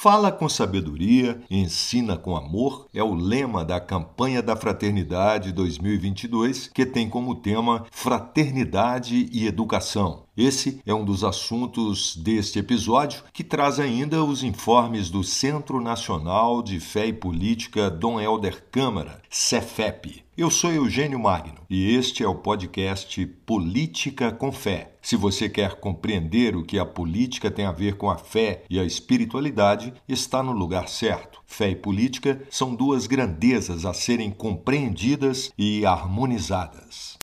Fala com sabedoria, ensina com amor é o lema da campanha da Fraternidade 2022, que tem como tema Fraternidade e Educação. Esse é um dos assuntos deste episódio, que traz ainda os informes do Centro Nacional de Fé e Política Dom Helder Câmara, Cefep. Eu sou Eugênio Magno e este é o podcast Política com Fé. Se você quer compreender o que a política tem a ver com a fé e a espiritualidade, está no lugar certo. Fé e política são duas grandezas a serem compreendidas e harmonizadas.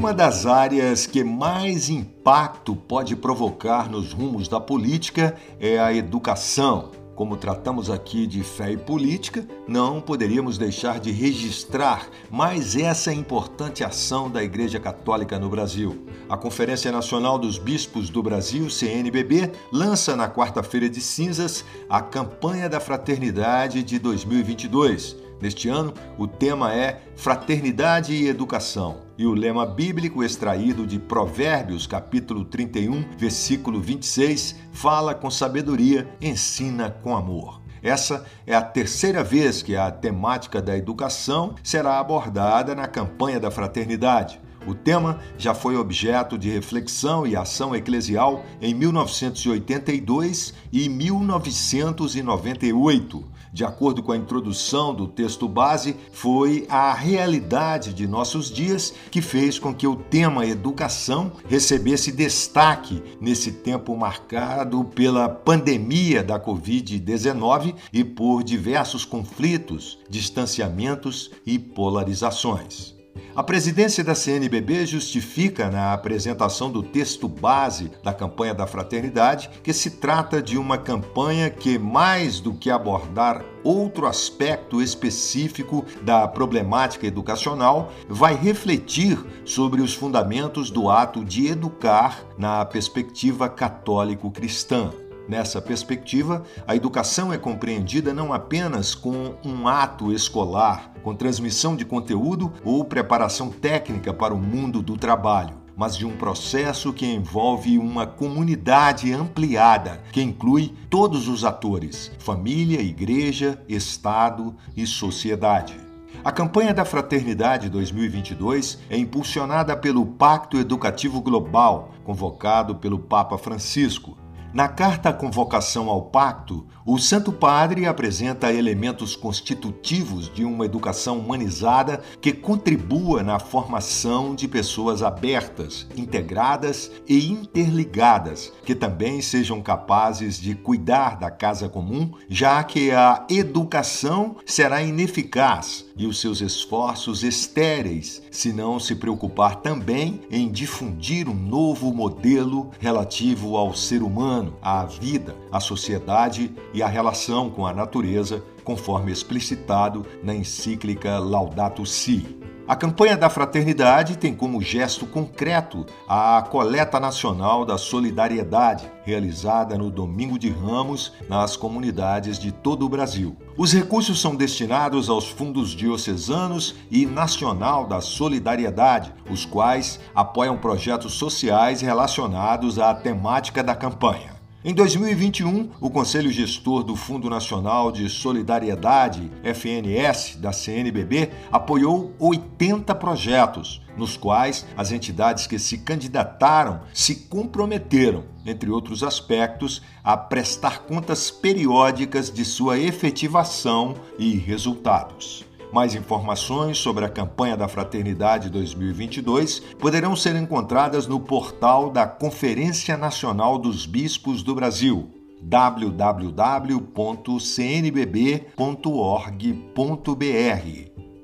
Uma das áreas que mais impacto pode provocar nos rumos da política é a educação. Como tratamos aqui de fé e política, não poderíamos deixar de registrar mais essa importante ação da Igreja Católica no Brasil. A Conferência Nacional dos Bispos do Brasil, CNBB, lança na quarta-feira de cinzas a Campanha da Fraternidade de 2022 Neste ano, o tema é Fraternidade e Educação, e o lema bíblico extraído de Provérbios, capítulo 31, versículo 26, fala com sabedoria, ensina com amor. Essa é a terceira vez que a temática da educação será abordada na campanha da fraternidade. O tema já foi objeto de reflexão e ação eclesial em 1982 e 1998. De acordo com a introdução do texto base, foi a realidade de nossos dias que fez com que o tema educação recebesse destaque nesse tempo marcado pela pandemia da Covid-19 e por diversos conflitos, distanciamentos e polarizações. A presidência da CNBB justifica na apresentação do texto base da campanha da fraternidade que se trata de uma campanha que, mais do que abordar outro aspecto específico da problemática educacional, vai refletir sobre os fundamentos do ato de educar na perspectiva católico-cristã. Nessa perspectiva, a educação é compreendida não apenas com um ato escolar, com transmissão de conteúdo ou preparação técnica para o mundo do trabalho, mas de um processo que envolve uma comunidade ampliada, que inclui todos os atores: família, igreja, Estado e sociedade. A campanha da Fraternidade 2022 é impulsionada pelo Pacto Educativo Global, convocado pelo Papa Francisco, na carta Convocação ao Pacto, o Santo Padre apresenta elementos constitutivos de uma educação humanizada que contribua na formação de pessoas abertas, integradas e interligadas, que também sejam capazes de cuidar da casa comum, já que a educação será ineficaz e os seus esforços estéreis se não se preocupar também em difundir um novo modelo relativo ao ser humano, à vida, à sociedade e à relação com a natureza, conforme explicitado na encíclica Laudato Si. A campanha da fraternidade tem como gesto concreto a coleta nacional da solidariedade, realizada no Domingo de Ramos nas comunidades de todo o Brasil. Os recursos são destinados aos fundos diocesanos e nacional da solidariedade, os quais apoiam projetos sociais relacionados à temática da campanha. Em 2021, o Conselho Gestor do Fundo Nacional de Solidariedade, FNS, da CNBB, apoiou 80 projetos, nos quais as entidades que se candidataram se comprometeram, entre outros aspectos, a prestar contas periódicas de sua efetivação e resultados. Mais informações sobre a campanha da Fraternidade 2022 poderão ser encontradas no portal da Conferência Nacional dos Bispos do Brasil www.cnbb.org.br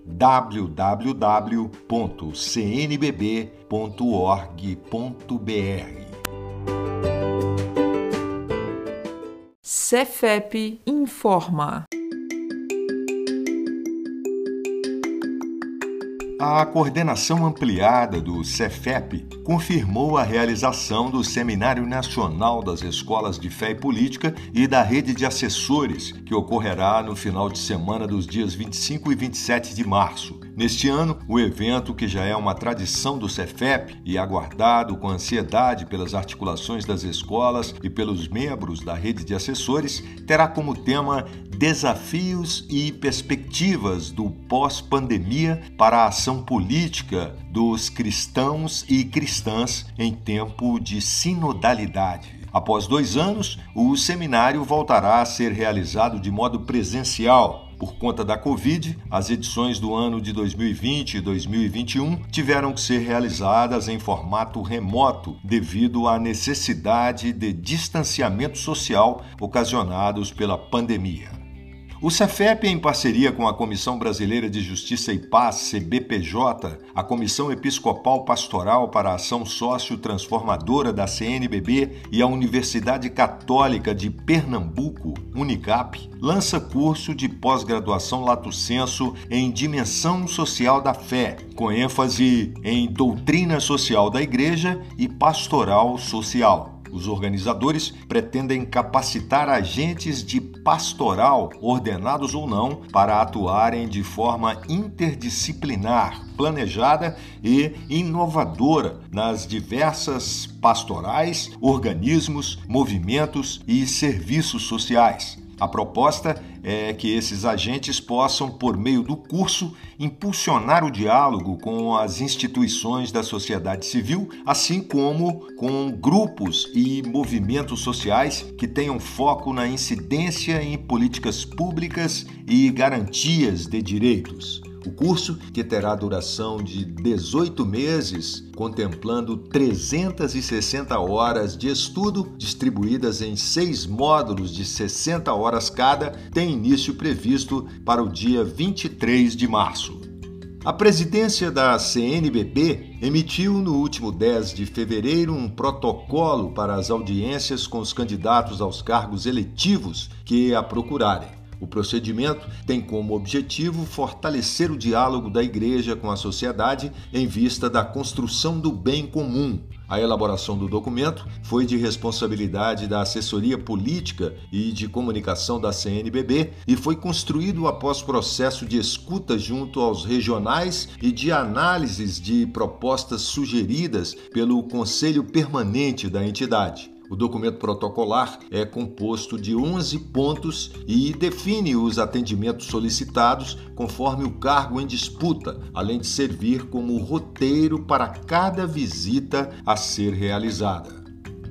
www.cnbb.org.br Cefep informa A coordenação ampliada do Cefep confirmou a realização do Seminário Nacional das Escolas de Fé e Política e da Rede de Assessores, que ocorrerá no final de semana dos dias 25 e 27 de março. Neste ano, o evento, que já é uma tradição do Cefep e aguardado com ansiedade pelas articulações das escolas e pelos membros da rede de assessores, terá como tema Desafios e Perspectivas do Pós-Pandemia para a Ação Política dos Cristãos e Cristãs em Tempo de Sinodalidade. Após dois anos, o seminário voltará a ser realizado de modo presencial por conta da Covid, as edições do ano de 2020 e 2021 tiveram que ser realizadas em formato remoto devido à necessidade de distanciamento social ocasionados pela pandemia. O Cefep, em parceria com a Comissão Brasileira de Justiça e Paz, CBPJ, a Comissão Episcopal Pastoral para a Ação Sócio-Transformadora da CNBB e a Universidade Católica de Pernambuco, Unicap, lança curso de pós-graduação Lato Senso em Dimensão Social da Fé, com ênfase em doutrina social da Igreja e pastoral social. Os organizadores pretendem capacitar agentes de pastoral, ordenados ou não, para atuarem de forma interdisciplinar, planejada e inovadora nas diversas pastorais, organismos, movimentos e serviços sociais a proposta é que esses agentes possam, por meio do curso, impulsionar o diálogo com as instituições da sociedade civil, assim como com grupos e movimentos sociais que tenham foco na incidência em políticas públicas e garantias de direitos. O curso, que terá duração de 18 meses, contemplando 360 horas de estudo, distribuídas em seis módulos de 60 horas cada, tem início previsto para o dia 23 de março. A presidência da CNBB emitiu no último 10 de fevereiro um protocolo para as audiências com os candidatos aos cargos eletivos que a procurarem. O procedimento tem como objetivo fortalecer o diálogo da Igreja com a sociedade em vista da construção do bem comum. A elaboração do documento foi de responsabilidade da Assessoria Política e de Comunicação da CNBB e foi construído após processo de escuta junto aos regionais e de análises de propostas sugeridas pelo Conselho Permanente da entidade. O documento protocolar é composto de 11 pontos e define os atendimentos solicitados conforme o cargo em disputa, além de servir como roteiro para cada visita a ser realizada.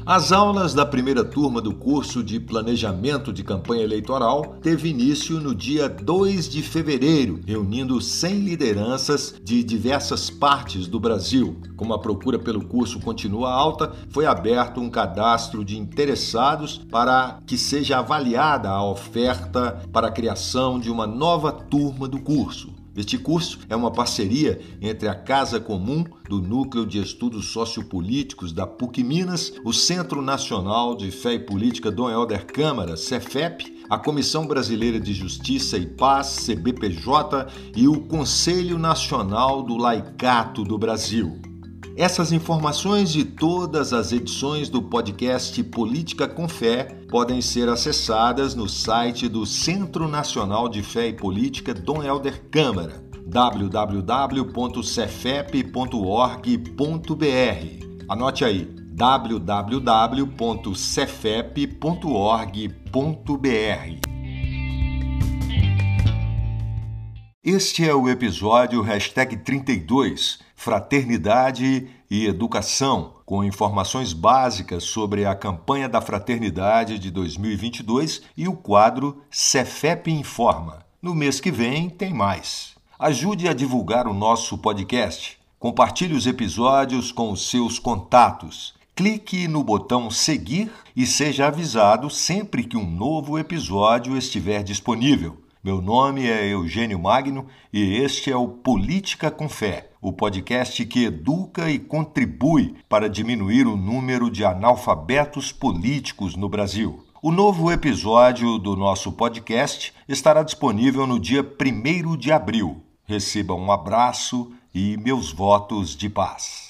As aulas da primeira turma do curso de Planejamento de Campanha Eleitoral teve início no dia 2 de fevereiro, reunindo 100 lideranças de diversas partes do Brasil. Como a procura pelo curso continua alta, foi aberto um cadastro de interessados para que seja avaliada a oferta para a criação de uma nova turma do curso. Este curso é uma parceria entre a Casa Comum do Núcleo de Estudos Sociopolíticos da PUC Minas, o Centro Nacional de Fé e Política Dom Helder Câmara, CEFEP, a Comissão Brasileira de Justiça e Paz, CBPJ, e o Conselho Nacional do Laicato do Brasil. Essas informações de todas as edições do podcast Política com Fé podem ser acessadas no site do Centro Nacional de Fé e Política Dom Helder Câmara, www.cefep.org.br. Anote aí, www.cefep.org.br. Este é o episódio hashtag 32, Fraternidade e Educação, com informações básicas sobre a campanha da Fraternidade de 2022 e o quadro Cefep Informa. No mês que vem tem mais. Ajude a divulgar o nosso podcast. Compartilhe os episódios com os seus contatos. Clique no botão seguir e seja avisado sempre que um novo episódio estiver disponível. Meu nome é Eugênio Magno e este é o Política com Fé, o podcast que educa e contribui para diminuir o número de analfabetos políticos no Brasil. O novo episódio do nosso podcast estará disponível no dia 1 de abril. Receba um abraço e meus votos de paz.